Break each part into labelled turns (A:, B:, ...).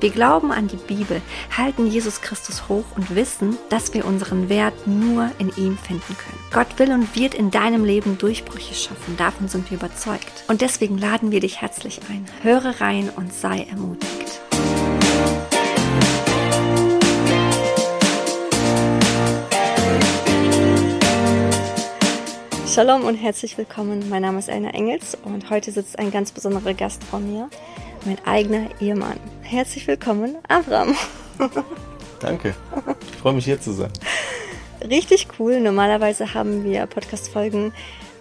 A: Wir glauben an die Bibel, halten Jesus Christus hoch und wissen, dass wir unseren Wert nur in ihm finden können. Gott will und wird in deinem Leben Durchbrüche schaffen, davon sind wir überzeugt. Und deswegen laden wir dich herzlich ein. Höre rein und sei ermutigt. Shalom und herzlich willkommen. Mein Name ist Elna Engels und heute sitzt ein ganz besonderer Gast vor mir, mein eigener Ehemann. Herzlich willkommen, Abraham.
B: Danke. Ich freue mich hier zu sein.
A: Richtig cool. Normalerweise haben wir Podcast-Folgen,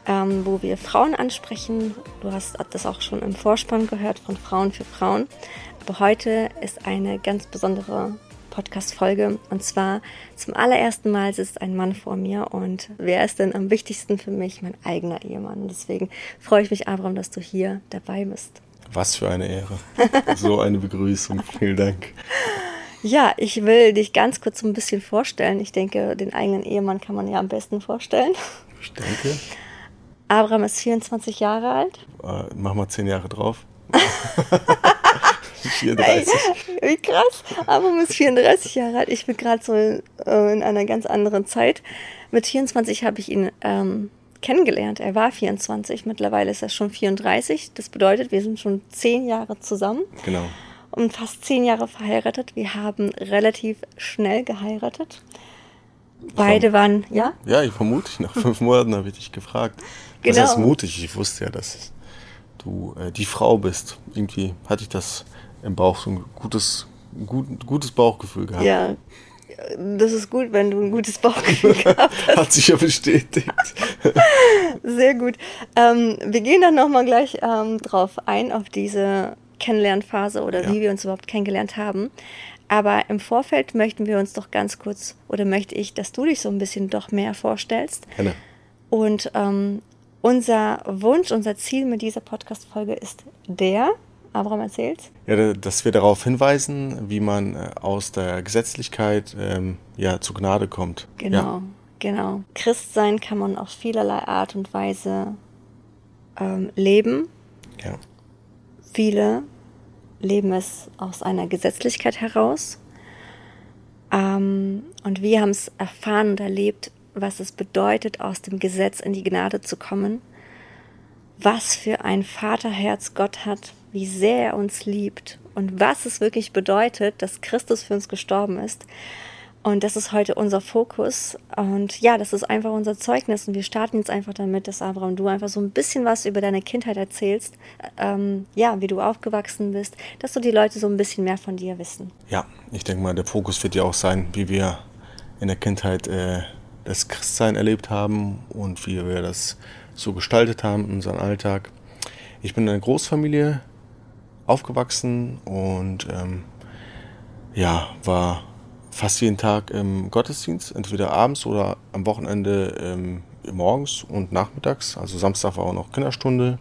A: ähm, wo wir Frauen ansprechen. Du hast das auch schon im Vorspann gehört von Frauen für Frauen. Aber heute ist eine ganz besondere Podcast-Folge. Und zwar zum allerersten Mal sitzt ein Mann vor mir. Und wer ist denn am wichtigsten für mich? Mein eigener Ehemann. Und deswegen freue ich mich, Abraham, dass du hier dabei bist.
B: Was für eine Ehre. so eine Begrüßung. Vielen Dank.
A: Ja, ich will dich ganz kurz so ein bisschen vorstellen. Ich denke, den eigenen Ehemann kann man ja am besten vorstellen.
B: Ich denke.
A: Abraham ist 24 Jahre alt.
B: Äh, mach mal 10 Jahre drauf.
A: 34. Ey, wie krass. Abraham ist 34 Jahre alt. Ich bin gerade so in, äh, in, einer ganz anderen Zeit. Mit 24 habe ich ihn ähm, kennengelernt. Er war 24, mittlerweile ist er schon 34. Das bedeutet, wir sind schon zehn Jahre zusammen.
B: Genau.
A: Und fast zehn Jahre verheiratet. Wir haben relativ schnell geheiratet. Beide waren, ja?
B: Ja, ich vermute, nach fünf Monaten habe ich dich gefragt. Genau. Das heißt mutig. Ich wusste ja, dass du äh, die Frau bist. Irgendwie hatte ich das im Bauch so ein gutes, gut, gutes Bauchgefühl gehabt.
A: Ja, das ist gut, wenn du ein gutes Bauchgefühl gehabt hast.
B: Hat sich ja bestätigt.
A: Sehr gut. Ähm, wir gehen dann nochmal gleich ähm, drauf ein, auf diese Kennenlernphase oder ja. wie wir uns überhaupt kennengelernt haben. Aber im Vorfeld möchten wir uns doch ganz kurz, oder möchte ich, dass du dich so ein bisschen doch mehr vorstellst.
B: Gerne.
A: Und ähm, unser Wunsch, unser Ziel mit dieser Podcast-Folge ist der, Abraham erzählt.
B: Ja, dass wir darauf hinweisen, wie man äh, aus der Gesetzlichkeit ähm, ja, zu Gnade kommt.
A: Genau, ja. genau. Christsein kann man auf vielerlei Art und Weise ähm, leben.
B: Ja.
A: Viele leben es aus einer Gesetzlichkeit heraus. Ähm, und wir haben es erfahren und erlebt, was es bedeutet, aus dem Gesetz in die Gnade zu kommen. Was für ein Vaterherz Gott hat, wie sehr er uns liebt und was es wirklich bedeutet, dass Christus für uns gestorben ist. Und das ist heute unser Fokus. Und ja, das ist einfach unser Zeugnis. Und wir starten jetzt einfach damit, dass Abraham, du einfach so ein bisschen was über deine Kindheit erzählst. Ähm, ja, wie du aufgewachsen bist, dass so die Leute so ein bisschen mehr von dir wissen.
B: Ja, ich denke mal, der Fokus wird ja auch sein, wie wir in der Kindheit äh, das Christsein erlebt haben und wie wir das so gestaltet haben in unserem Alltag. Ich bin in einer Großfamilie aufgewachsen und ähm, ja, war fast jeden Tag im Gottesdienst, entweder abends oder am Wochenende ähm, morgens und nachmittags. Also Samstag war auch noch Kinderstunde.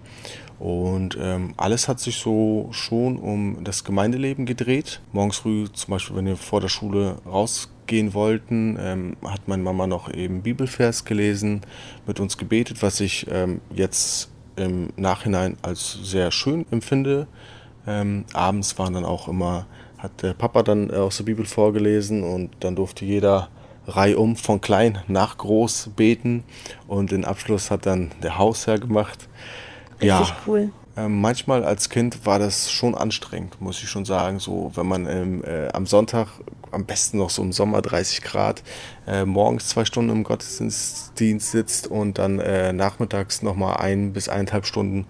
B: Und ähm, alles hat sich so schon um das Gemeindeleben gedreht. Morgens früh, zum Beispiel, wenn wir vor der Schule rausgehen wollten, ähm, hat meine Mama noch eben Bibelvers gelesen, mit uns gebetet, was ich ähm, jetzt im Nachhinein als sehr schön empfinde. Ähm, abends waren dann auch immer, hat der Papa dann äh, aus der Bibel vorgelesen und dann durfte jeder reihum von klein nach groß beten und den Abschluss hat dann der Hausherr gemacht.
A: Richtig ja, cool.
B: Äh, manchmal als Kind war das schon anstrengend, muss ich schon sagen. So, wenn man ähm, äh, am Sonntag, am besten noch so im Sommer 30 Grad, äh, morgens zwei Stunden im Gottesdienst sitzt und dann äh, nachmittags nochmal ein bis eineinhalb Stunden,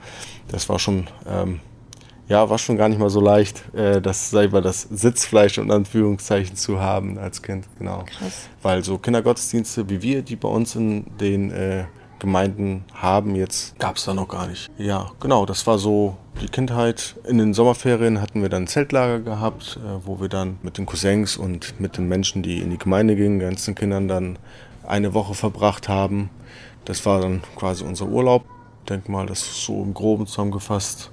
B: das war schon ähm, ja, war schon gar nicht mal so leicht, äh, das, sag ich mal, das Sitzfleisch und Anführungszeichen zu haben als Kind, genau.
A: Krass.
B: Weil so Kindergottesdienste wie wir, die bei uns in den äh, Gemeinden haben jetzt, gab es da noch gar nicht. Ja, genau, das war so die Kindheit. In den Sommerferien hatten wir dann ein Zeltlager gehabt, äh, wo wir dann mit den Cousins und mit den Menschen, die in die Gemeinde gingen, ganzen Kindern dann eine Woche verbracht haben. Das war dann quasi unser Urlaub. Ich denke mal, das ist so im Groben zusammengefasst.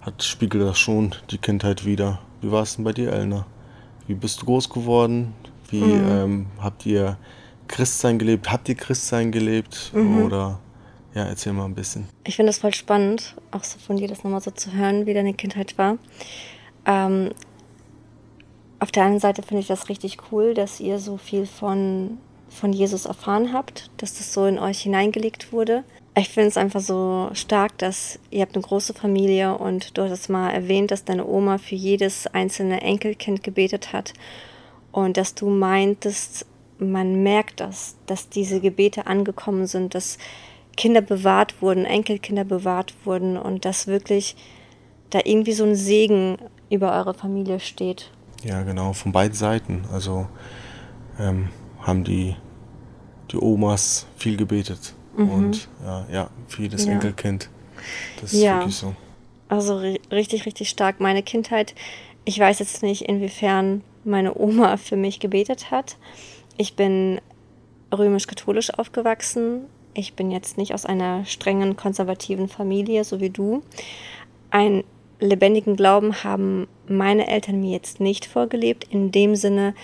B: Hat spiegelt das schon die Kindheit wieder. Wie war es denn bei dir, Elna? Wie bist du groß geworden? Wie mhm. ähm, habt ihr Christsein gelebt? Habt ihr Christsein gelebt? Mhm. Oder ja, erzähl mal ein bisschen.
A: Ich finde es voll spannend, auch so von dir das nochmal so zu hören, wie deine Kindheit war. Ähm, auf der einen Seite finde ich das richtig cool, dass ihr so viel von, von Jesus erfahren habt, dass das so in euch hineingelegt wurde. Ich finde es einfach so stark, dass ihr habt eine große Familie und du hast es mal erwähnt, dass deine Oma für jedes einzelne Enkelkind gebetet hat und dass du meintest, man merkt das, dass diese Gebete angekommen sind, dass Kinder bewahrt wurden, Enkelkinder bewahrt wurden und dass wirklich da irgendwie so ein Segen über eure Familie steht.
B: Ja, genau, von beiden Seiten. Also ähm, haben die, die Omas viel gebetet mhm. und ja, ja, für jedes ja. Enkelkind. Das ist ja. wirklich so.
A: Also richtig, richtig stark. Meine Kindheit, ich weiß jetzt nicht, inwiefern meine Oma für mich gebetet hat. Ich bin römisch-katholisch aufgewachsen. Ich bin jetzt nicht aus einer strengen konservativen Familie, so wie du. Einen lebendigen Glauben haben meine Eltern mir jetzt nicht vorgelebt, in dem Sinne,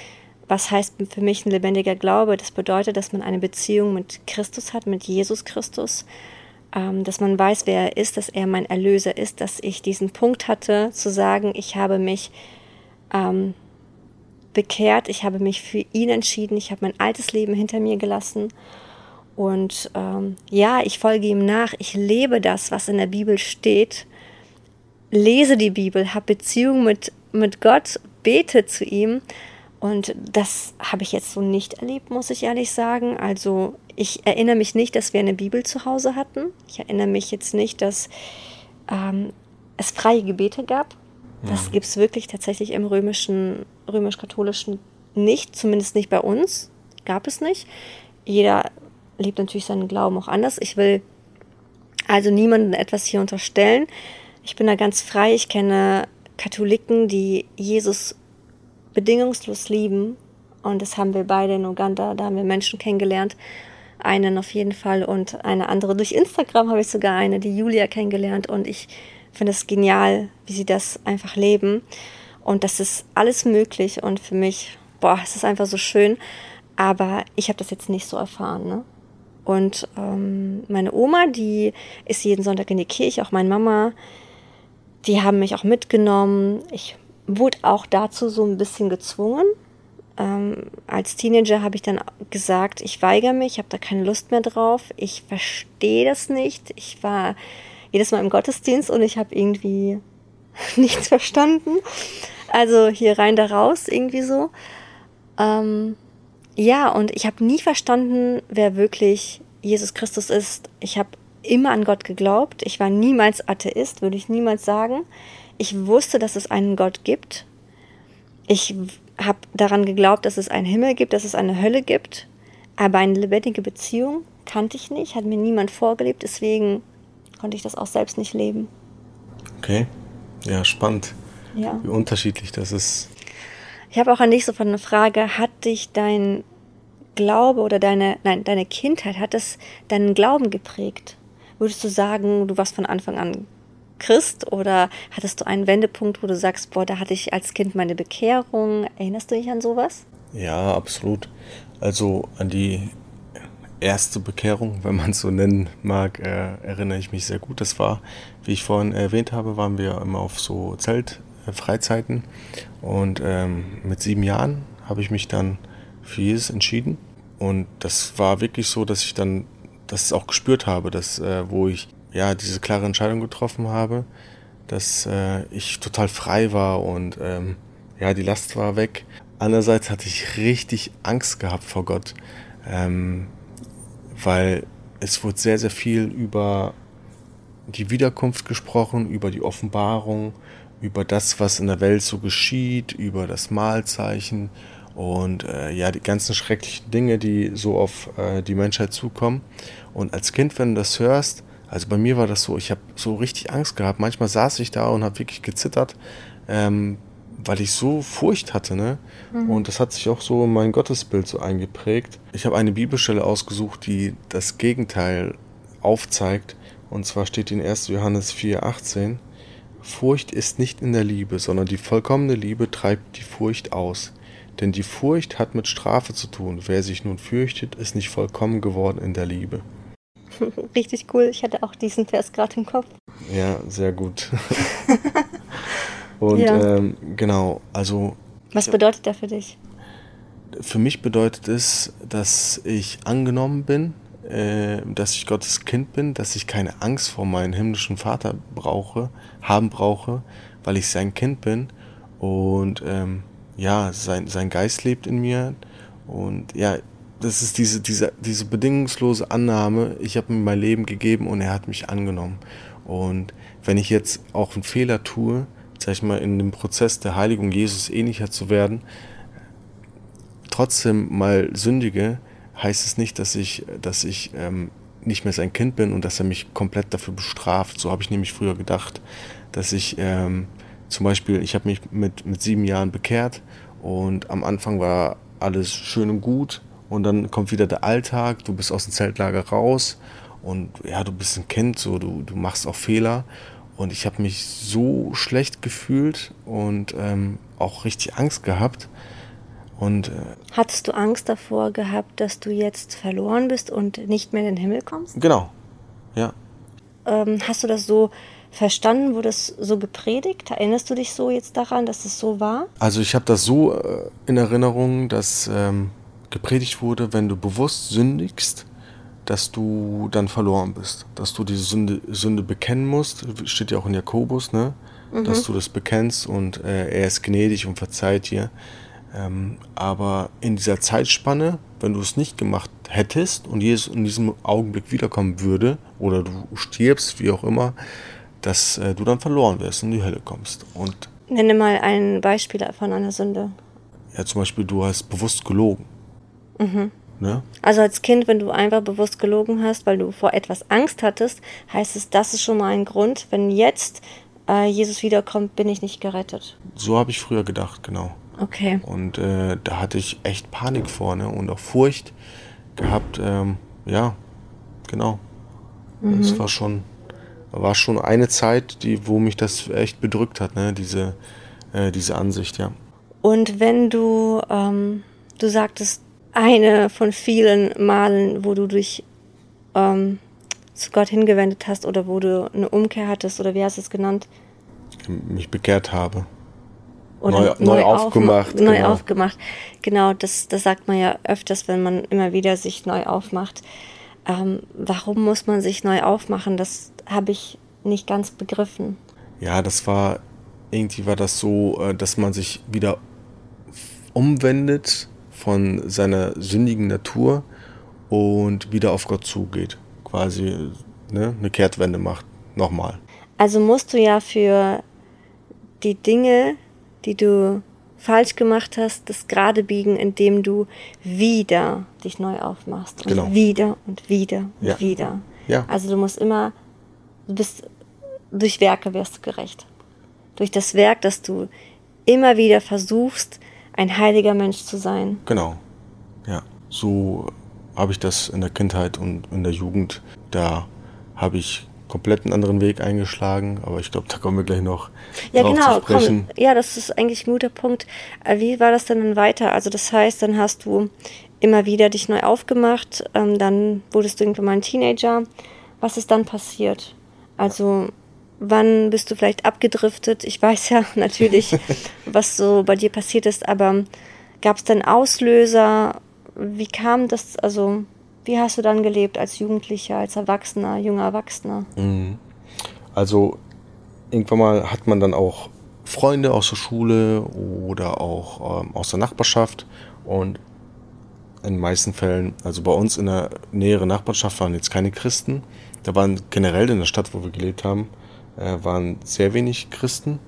A: was heißt für mich ein lebendiger Glaube? Das bedeutet, dass man eine Beziehung mit Christus hat, mit Jesus Christus, ähm, dass man weiß, wer er ist, dass er mein Erlöser ist, dass ich diesen Punkt hatte, zu sagen, ich habe mich ähm, bekehrt, ich habe mich für ihn entschieden, ich habe mein altes Leben hinter mir gelassen. Und ähm, ja, ich folge ihm nach, ich lebe das, was in der Bibel steht, lese die Bibel, habe Beziehung mit, mit Gott, bete zu ihm. Und das habe ich jetzt so nicht erlebt, muss ich ehrlich sagen. Also ich erinnere mich nicht, dass wir eine Bibel zu Hause hatten. Ich erinnere mich jetzt nicht, dass ähm, es freie Gebete gab. Das gibt es wirklich tatsächlich im römischen, römisch-katholischen nicht, zumindest nicht bei uns. Gab es nicht. Jeder lebt natürlich seinen Glauben auch anders. Ich will also niemandem etwas hier unterstellen. Ich bin da ganz frei. Ich kenne Katholiken, die Jesus bedingungslos lieben. Und das haben wir beide in Uganda. Da haben wir Menschen kennengelernt. Einen auf jeden Fall und eine andere. Durch Instagram habe ich sogar eine, die Julia, kennengelernt. Und ich finde es genial, wie sie das einfach leben. Und das ist alles möglich. Und für mich, boah, es ist einfach so schön. Aber ich habe das jetzt nicht so erfahren. Ne? Und ähm, meine Oma, die ist jeden Sonntag in die Kirche, auch meine Mama, die haben mich auch mitgenommen. Ich wurde auch dazu so ein bisschen gezwungen. Ähm, als Teenager habe ich dann gesagt, ich weigere mich, ich habe da keine Lust mehr drauf. Ich verstehe das nicht. Ich war jedes Mal im Gottesdienst und ich habe irgendwie nichts verstanden. Also hier rein, da raus, irgendwie so. Ähm, ja, und ich habe nie verstanden, wer wirklich Jesus Christus ist. Ich habe immer an Gott geglaubt. Ich war niemals Atheist, würde ich niemals sagen. Ich wusste, dass es einen Gott gibt. Ich habe daran geglaubt, dass es einen Himmel gibt, dass es eine Hölle gibt. Aber eine lebendige Beziehung kannte ich nicht, hat mir niemand vorgelebt. Deswegen konnte ich das auch selbst nicht leben.
B: Okay, ja, spannend. Ja. Wie unterschiedlich das ist.
A: Ich habe auch an dich so eine Frage, hat dich dein Glaube oder deine, nein, deine Kindheit, hat das deinen Glauben geprägt? Würdest du sagen, du warst von Anfang an Christ oder hattest du einen Wendepunkt, wo du sagst, boah, da hatte ich als Kind meine Bekehrung? Erinnerst du dich an sowas?
B: Ja, absolut. Also an die erste Bekehrung, wenn man es so nennen mag, äh, erinnere ich mich sehr gut. Das war, wie ich vorhin erwähnt habe, waren wir immer auf so Zeltfreizeiten. Und ähm, mit sieben Jahren habe ich mich dann für Jesus entschieden. Und das war wirklich so, dass ich dann das auch gespürt habe, dass, äh, wo ich ja diese klare Entscheidung getroffen habe, dass äh, ich total frei war und ähm, ja, die Last war weg. Andererseits hatte ich richtig Angst gehabt vor Gott. Ähm, weil es wurde sehr, sehr viel über die Wiederkunft gesprochen, über die Offenbarung, über das, was in der Welt so geschieht, über das Mahlzeichen. und äh, ja, die ganzen schrecklichen Dinge, die so auf äh, die Menschheit zukommen. Und als Kind, wenn du das hörst, also bei mir war das so, ich habe so richtig Angst gehabt. Manchmal saß ich da und habe wirklich gezittert, ähm, weil ich so Furcht hatte. Ne? Mhm. Und das hat sich auch so in mein Gottesbild so eingeprägt. Ich habe eine Bibelstelle ausgesucht, die das Gegenteil aufzeigt. Und zwar steht in 1. Johannes 4,18. Furcht ist nicht in der Liebe, sondern die vollkommene Liebe treibt die Furcht aus. Denn die Furcht hat mit Strafe zu tun. Wer sich nun fürchtet, ist nicht vollkommen geworden in der Liebe.
A: Richtig cool. Ich hatte auch diesen Vers gerade im Kopf.
B: Ja, sehr gut. Und ja. ähm, genau, also.
A: Was bedeutet der für dich?
B: Für mich bedeutet es, dass ich angenommen bin, äh, dass ich Gottes Kind bin, dass ich keine Angst vor meinem himmlischen Vater brauche, haben brauche, weil ich sein Kind bin. Und ähm, ja, sein, sein Geist lebt in mir. Und ja, das ist diese, diese, diese bedingungslose Annahme, ich habe ihm mein Leben gegeben und er hat mich angenommen. Und wenn ich jetzt auch einen Fehler tue, sag ich mal, in dem Prozess der Heiligung Jesus ähnlicher zu werden, trotzdem mal sündige, heißt es nicht, dass ich, dass ich ähm, nicht mehr sein Kind bin und dass er mich komplett dafür bestraft. So habe ich nämlich früher gedacht, dass ich ähm, zum Beispiel, ich habe mich mit, mit sieben Jahren bekehrt und am Anfang war alles schön und gut und dann kommt wieder der Alltag, du bist aus dem Zeltlager raus und ja, du bist ein Kind, so du, du machst auch Fehler und ich habe mich so schlecht gefühlt und ähm, auch richtig Angst gehabt. Und, äh,
A: Hattest du Angst davor gehabt, dass du jetzt verloren bist und nicht mehr in den Himmel kommst?
B: Genau, ja.
A: Ähm, hast du das so verstanden? Wurde das so gepredigt? Erinnerst du dich so jetzt daran, dass es so war?
B: Also ich habe das so äh, in Erinnerung, dass ähm, gepredigt wurde, wenn du bewusst sündigst, dass du dann verloren bist. Dass du diese Sünde, Sünde bekennen musst, steht ja auch in Jakobus, ne? Mhm. dass du das bekennst und äh, er ist gnädig und verzeiht dir. Ähm, aber in dieser Zeitspanne, wenn du es nicht gemacht hättest und Jesus in diesem Augenblick wiederkommen würde oder du stirbst, wie auch immer, dass äh, du dann verloren wirst und in die Hölle kommst. Und
A: Nenne mal ein Beispiel von einer Sünde.
B: Ja, zum Beispiel, du hast bewusst gelogen.
A: Mhm. Ne? Also als Kind, wenn du einfach bewusst gelogen hast, weil du vor etwas Angst hattest, heißt es, das ist schon mal ein Grund. Wenn jetzt äh, Jesus wiederkommt, bin ich nicht gerettet.
B: So habe ich früher gedacht, genau.
A: Okay.
B: Und äh, da hatte ich echt Panik vor ne? und auch Furcht gehabt. Ähm, ja, genau. Mhm. Das war schon war schon eine Zeit, die, wo mich das echt bedrückt hat, ne? diese, äh, diese Ansicht, ja.
A: Und wenn du, ähm, du sagtest, eine von vielen Malen, wo du dich ähm, zu Gott hingewendet hast oder wo du eine Umkehr hattest oder wie hast du es genannt?
B: Mich bekehrt habe. Oder neu, neu, aufgemacht.
A: Neu genau. aufgemacht. Genau, das, das sagt man ja öfters, wenn man immer wieder sich neu aufmacht. Ähm, warum muss man sich neu aufmachen? Das habe ich nicht ganz begriffen.
B: Ja, das war, irgendwie war das so, äh, dass man sich wieder umwendet von seiner sündigen Natur und wieder auf Gott zugeht. Quasi ne, eine Kehrtwende macht. Nochmal.
A: Also musst du ja für die Dinge, die du falsch gemacht hast, das gerade biegen, indem du wieder dich neu aufmachst. Und genau. wieder und wieder und ja. wieder. Ja. Also du musst immer Du bist, durch Werke wirst du gerecht. Durch das Werk, dass du immer wieder versuchst, ein heiliger Mensch zu sein.
B: Genau. Ja. So habe ich das in der Kindheit und in der Jugend. Da habe ich komplett einen anderen Weg eingeschlagen, aber ich glaube, da kommen wir gleich noch
A: ja, drauf genau, zu sprechen. Komm, ja, das ist eigentlich ein guter Punkt. Äh, wie war das denn dann weiter? Also das heißt, dann hast du immer wieder dich neu aufgemacht, ähm, dann wurdest du irgendwann mal ein Teenager. Was ist dann passiert? Also wann bist du vielleicht abgedriftet? Ich weiß ja natürlich, was so bei dir passiert ist, aber gab es denn Auslöser? Wie kam das? Also wie hast du dann gelebt als Jugendlicher, als Erwachsener, junger Erwachsener?
B: Mhm. Also irgendwann mal hat man dann auch Freunde aus der Schule oder auch ähm, aus der Nachbarschaft und in den meisten Fällen, also bei uns in der näheren Nachbarschaft waren jetzt keine Christen, da waren generell in der Stadt, wo wir gelebt haben, äh, waren sehr wenig Christen.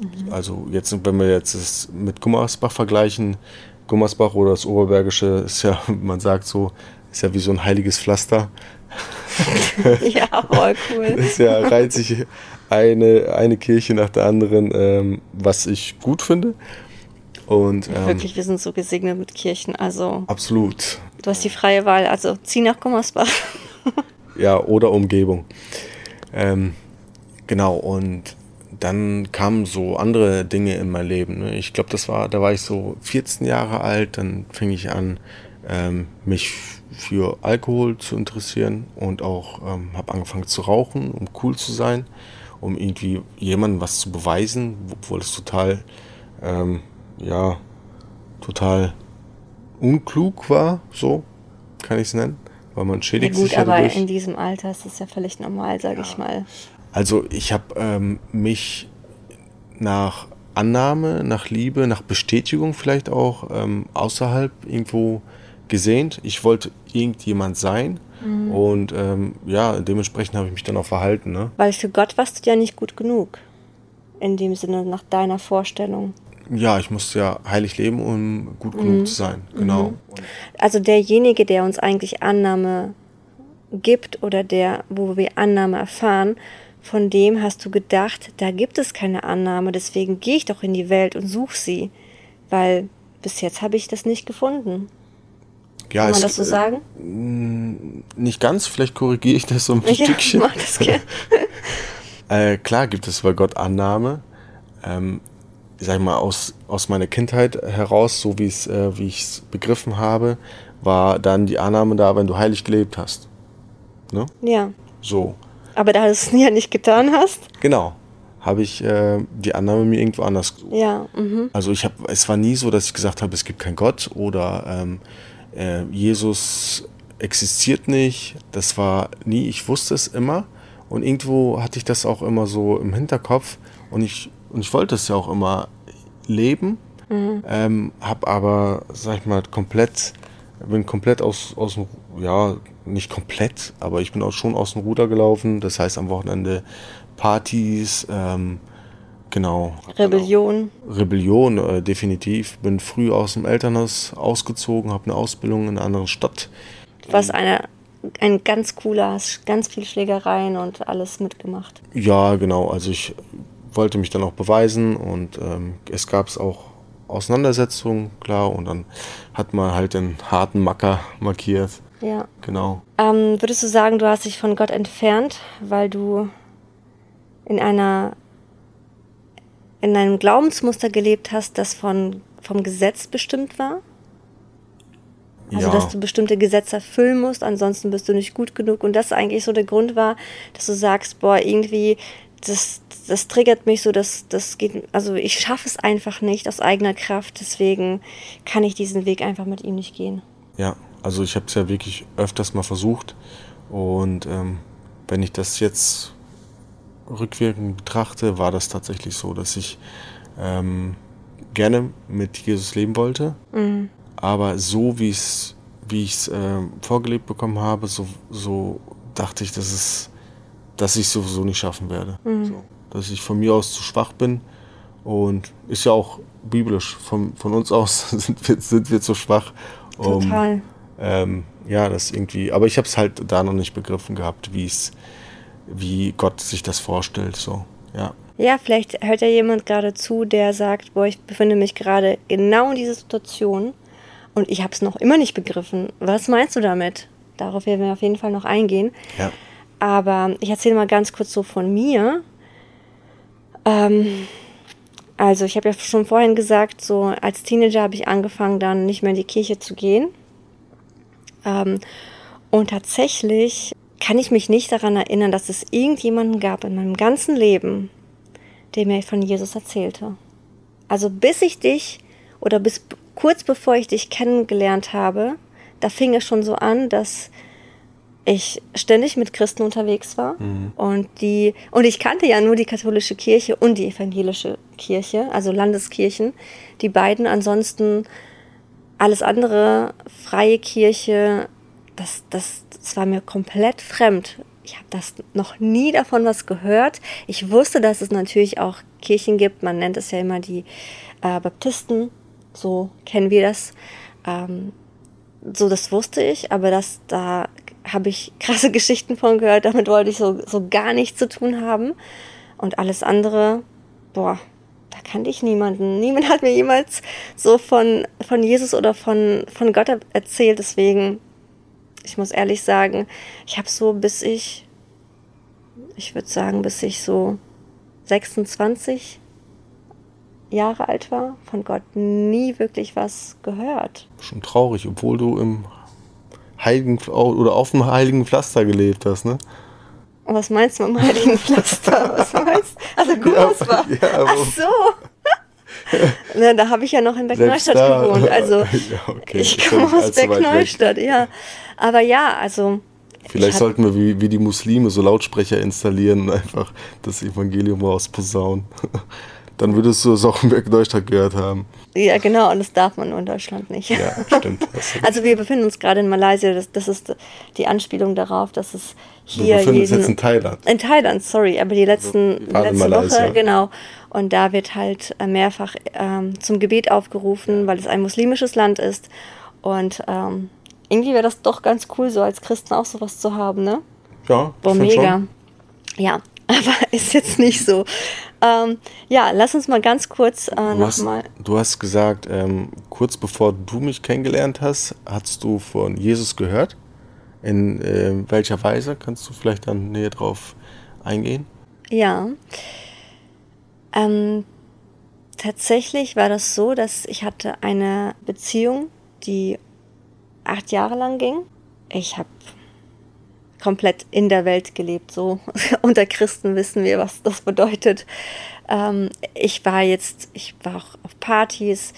B: Mhm. Also jetzt, wenn wir jetzt es mit Gummersbach vergleichen, Gummersbach oder das Oberbergische ist ja, man sagt so, ist ja wie so ein heiliges Pflaster.
A: ja, voll cool.
B: ist ja reiht sich eine, eine Kirche nach der anderen, ähm, was ich gut finde. Und, ähm,
A: Wirklich, wir sind so gesegnet mit Kirchen. Also
B: absolut.
A: Du hast die freie Wahl, also zieh nach Gummersbach.
B: ja, oder Umgebung. Ähm, genau, und dann kamen so andere Dinge in mein Leben. Ne? Ich glaube, das war, da war ich so 14 Jahre alt, dann fing ich an, ähm, mich für Alkohol zu interessieren und auch ähm, habe angefangen zu rauchen, um cool zu sein, um irgendwie jemandem was zu beweisen, obwohl es total, ähm, ja, total unklug war, so kann ich es nennen, weil man schädigt ja gut, sich ja
A: aber dadurch. in diesem Alter ist es ja völlig normal, sage ja. ich mal.
B: Also ich habe ähm, mich nach Annahme, nach Liebe, nach Bestätigung vielleicht auch ähm, außerhalb irgendwo gesehnt. Ich wollte irgendjemand sein mhm. und ähm, ja, dementsprechend habe ich mich dann auch verhalten. Ne?
A: Weil für Gott warst du ja nicht gut genug. In dem Sinne, nach deiner Vorstellung.
B: Ja, ich musste ja heilig leben, um gut genug mhm. zu sein. Genau. Mhm.
A: Also derjenige, der uns eigentlich Annahme gibt oder der, wo wir Annahme erfahren, von dem hast du gedacht, da gibt es keine Annahme, deswegen gehe ich doch in die Welt und suche sie, weil bis jetzt habe ich das nicht gefunden. Ja, Kann man das so sagen?
B: Äh, nicht ganz, vielleicht korrigiere ich das so ein ja, Stückchen. Mach das gerne. äh, klar gibt es bei Gott Annahme. Ähm, sag ich mal, aus, aus meiner Kindheit heraus, so wie äh, wie ich es begriffen habe, war dann die Annahme da, wenn du heilig gelebt hast. Ne?
A: Ja.
B: So.
A: Aber da du es ja nicht getan hast?
B: Genau. Habe ich äh, die Annahme mir irgendwo anders
A: gesucht. Ja. Mhm.
B: Also ich habe, es war nie so, dass ich gesagt habe, es gibt keinen Gott oder ähm, äh, Jesus existiert nicht. Das war nie, ich wusste es immer. Und irgendwo hatte ich das auch immer so im Hinterkopf. Und ich, und ich wollte es ja auch immer leben. Mhm. Ähm, hab aber, sag ich mal, komplett, bin komplett aus, aus dem, ja, nicht komplett, aber ich bin auch schon aus dem Ruder gelaufen. Das heißt am Wochenende Partys, ähm, genau.
A: Rebellion.
B: Rebellion, äh, definitiv. Bin früh aus dem Elternhaus ausgezogen, habe eine Ausbildung in einer anderen Stadt.
A: Was eine ein ganz cooler, ganz viel Schlägereien und alles mitgemacht.
B: Ja, genau. Also ich wollte mich dann auch beweisen und ähm, es gab es auch Auseinandersetzungen, klar, und dann hat man halt den harten Macker markiert.
A: Ja.
B: Genau.
A: Ähm, würdest du sagen, du hast dich von Gott entfernt, weil du in einer in einem Glaubensmuster gelebt hast, das von, vom Gesetz bestimmt war? Also, ja. dass du bestimmte Gesetze erfüllen musst, ansonsten bist du nicht gut genug. Und das eigentlich so der Grund war, dass du sagst, boah, irgendwie, das, das triggert mich so, dass das geht, also ich schaffe es einfach nicht aus eigener Kraft, deswegen kann ich diesen Weg einfach mit ihm nicht gehen.
B: Ja, also ich habe es ja wirklich öfters mal versucht und ähm, wenn ich das jetzt rückwirkend betrachte, war das tatsächlich so, dass ich ähm, gerne mit Jesus leben wollte, mhm. aber so wie es wie ich es äh, vorgelebt bekommen habe, so, so dachte ich, dass es, dass ich es sowieso nicht schaffen werde. Mhm. So, dass ich von mir aus zu schwach bin und ist ja auch biblisch. Von, von uns aus sind wir, sind wir zu schwach, um, Total ähm, ja, das irgendwie, aber ich habe es halt da noch nicht begriffen gehabt, wie es, wie Gott sich das vorstellt, so, ja.
A: Ja, vielleicht hört ja jemand gerade zu, der sagt, boah, ich befinde mich gerade genau in dieser Situation und ich habe es noch immer nicht begriffen. Was meinst du damit? Darauf werden wir auf jeden Fall noch eingehen.
B: Ja.
A: Aber ich erzähle mal ganz kurz so von mir. Ähm, also ich habe ja schon vorhin gesagt, so als Teenager habe ich angefangen, dann nicht mehr in die Kirche zu gehen. Ähm, und tatsächlich kann ich mich nicht daran erinnern, dass es irgendjemanden gab in meinem ganzen Leben, der mir von Jesus erzählte. Also bis ich dich oder bis kurz bevor ich dich kennengelernt habe, da fing es schon so an, dass ich ständig mit Christen unterwegs war mhm. und die und ich kannte ja nur die katholische Kirche und die evangelische Kirche, also Landeskirchen, die beiden ansonsten alles andere, freie Kirche, das, das, das war mir komplett fremd. Ich habe das noch nie davon was gehört. Ich wusste, dass es natürlich auch Kirchen gibt. Man nennt es ja immer die äh, Baptisten. So kennen wir das. Ähm, so, das wusste ich, aber das, da habe ich krasse Geschichten von gehört. Damit wollte ich so, so gar nichts zu tun haben. Und alles andere, boah, da kannte ich niemanden. Niemand hat mir jemals so von, von Jesus oder von, von Gott erzählt. Deswegen, ich muss ehrlich sagen, ich habe so bis ich, ich würde sagen, bis ich so 26 Jahre alt war, von Gott nie wirklich was gehört.
B: Schon traurig, obwohl du im heiligen oder auf dem heiligen Pflaster gelebt hast, ne?
A: Was meinst du mit dem heiligen Pflaster? Was meinst du? Also Gummersbach. war. Ja, Ach so. Na, da habe ich ja noch in Beckneustadt gewohnt. Also ja, okay. ich komme aus Beckneustadt, ja. Aber ja, also.
B: Vielleicht sollten wir wie, wie die Muslime so Lautsprecher installieren und einfach das Evangelium rausposaunen. Dann würdest du es auch in Berg-Neustadt gehört haben.
A: Ja, genau, und das darf man in Deutschland nicht.
B: Ja, stimmt.
A: also wir befinden uns gerade in Malaysia, das, das ist die Anspielung darauf, dass es hier.
B: Wir befinden uns jetzt in Thailand.
A: In Thailand, sorry, aber die letzten, also, letzte Woche, genau. Und da wird halt äh, mehrfach ähm, zum Gebet aufgerufen, weil es ein muslimisches Land ist. Und ähm, irgendwie wäre das doch ganz cool, so als Christen auch sowas zu haben, ne?
B: Ja.
A: Boah, mega. Schon. Ja, aber ist jetzt nicht so. Ähm, ja, lass uns mal ganz kurz äh, nochmal.
B: Du hast gesagt, ähm, kurz bevor du mich kennengelernt hast, hast du von Jesus gehört. In äh, welcher Weise? Kannst du vielleicht dann näher drauf eingehen?
A: Ja. Ähm, tatsächlich war das so, dass ich hatte eine Beziehung, die acht Jahre lang ging. Ich habe komplett in der Welt gelebt. So unter Christen wissen wir, was das bedeutet. Ähm, ich war jetzt, ich war auch auf Partys.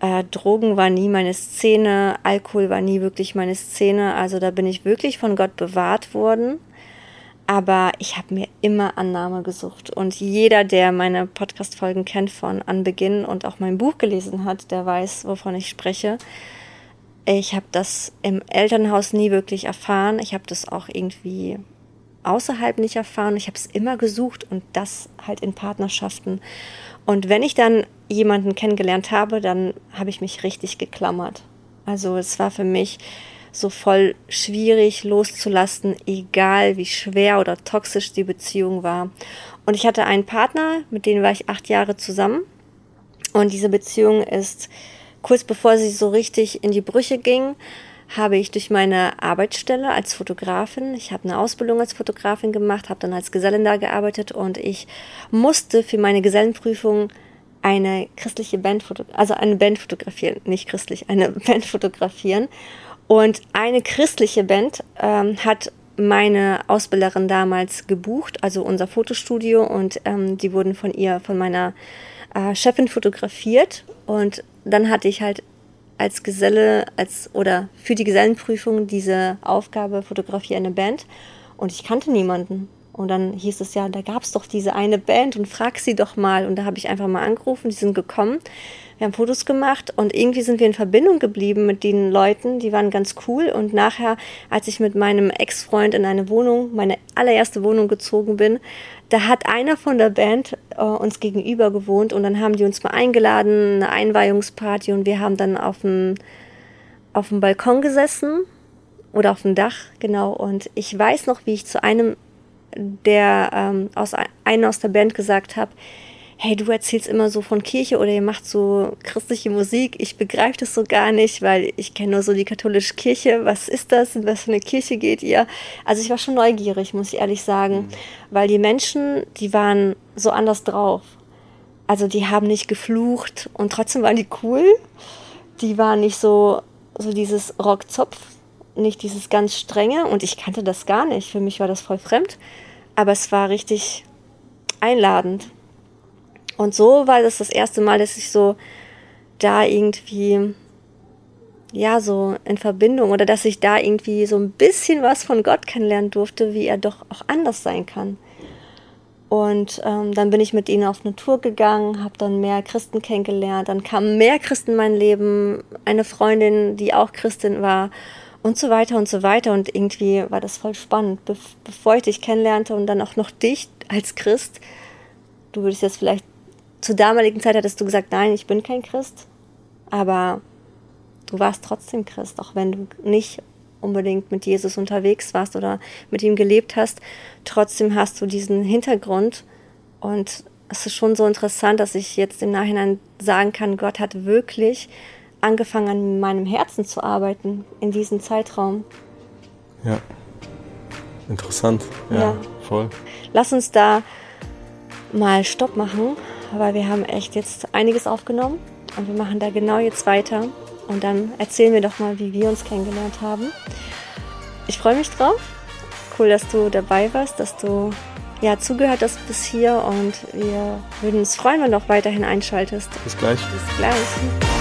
A: Äh, Drogen war nie meine Szene, Alkohol war nie wirklich meine Szene. Also da bin ich wirklich von Gott bewahrt worden. Aber ich habe mir immer Annahme gesucht. Und jeder, der meine Podcast-Folgen kennt von Anbeginn und auch mein Buch gelesen hat, der weiß, wovon ich spreche. Ich habe das im Elternhaus nie wirklich erfahren. Ich habe das auch irgendwie außerhalb nicht erfahren. Ich habe es immer gesucht und das halt in Partnerschaften. Und wenn ich dann jemanden kennengelernt habe, dann habe ich mich richtig geklammert. Also es war für mich so voll schwierig loszulassen, egal wie schwer oder toxisch die Beziehung war. Und ich hatte einen Partner, mit dem war ich acht Jahre zusammen. Und diese Beziehung ist kurz bevor sie so richtig in die Brüche ging, habe ich durch meine Arbeitsstelle als Fotografin, ich habe eine Ausbildung als Fotografin gemacht, habe dann als Gesellin da gearbeitet und ich musste für meine Gesellenprüfung eine christliche Band, also eine Band fotografieren, nicht christlich, eine Band fotografieren. Und eine christliche Band ähm, hat meine Ausbilderin damals gebucht, also unser Fotostudio, und ähm, die wurden von ihr, von meiner äh, Chefin fotografiert. Und dann hatte ich halt als Geselle als oder für die Gesellenprüfung diese Aufgabe Fotografie eine Band und ich kannte niemanden. Und dann hieß es ja, da gab es doch diese eine Band und frag sie doch mal. Und da habe ich einfach mal angerufen, die sind gekommen. Wir haben Fotos gemacht und irgendwie sind wir in Verbindung geblieben mit den Leuten. Die waren ganz cool. Und nachher, als ich mit meinem Ex-Freund in eine Wohnung, meine allererste Wohnung gezogen bin, da hat einer von der Band äh, uns gegenüber gewohnt und dann haben die uns mal eingeladen, eine Einweihungsparty und wir haben dann auf dem, auf dem Balkon gesessen oder auf dem Dach, genau. Und ich weiß noch, wie ich zu einem der ähm, aus einen aus der Band gesagt habe, hey, du erzählst immer so von Kirche oder ihr macht so christliche Musik. Ich begreife das so gar nicht, weil ich kenne nur so die katholische Kirche. Was ist das? In was für eine Kirche geht ihr? Also ich war schon neugierig, muss ich ehrlich sagen, mhm. weil die Menschen, die waren so anders drauf. Also die haben nicht geflucht und trotzdem waren die cool. Die waren nicht so, so dieses Rockzopf, nicht dieses ganz strenge und ich kannte das gar nicht. Für mich war das voll fremd, aber es war richtig einladend. Und so war das das erste Mal, dass ich so da irgendwie, ja, so in Verbindung oder dass ich da irgendwie so ein bisschen was von Gott kennenlernen durfte, wie er doch auch anders sein kann. Und ähm, dann bin ich mit ihnen auf eine Tour gegangen, habe dann mehr Christen kennengelernt, dann kamen mehr Christen in mein Leben, eine Freundin, die auch Christin war und so weiter und so weiter. Und irgendwie war das voll spannend, Be bevor ich dich kennenlernte und dann auch noch dich als Christ. Du würdest jetzt vielleicht zur damaligen Zeit hattest du gesagt, nein, ich bin kein Christ. Aber du warst trotzdem Christ, auch wenn du nicht unbedingt mit Jesus unterwegs warst oder mit ihm gelebt hast. Trotzdem hast du diesen Hintergrund und es ist schon so interessant, dass ich jetzt im Nachhinein sagen kann, Gott hat wirklich angefangen an meinem Herzen zu arbeiten in diesem Zeitraum.
B: Ja. Interessant. Ja, ja. voll.
A: Lass uns da mal Stopp machen, weil wir haben echt jetzt einiges aufgenommen und wir machen da genau jetzt weiter und dann erzählen wir doch mal, wie wir uns kennengelernt haben. Ich freue mich drauf. Cool, dass du dabei warst, dass du ja zugehört hast bis hier und wir würden uns freuen, wenn du auch weiterhin einschaltest.
B: Bis gleich.
A: Bis gleich.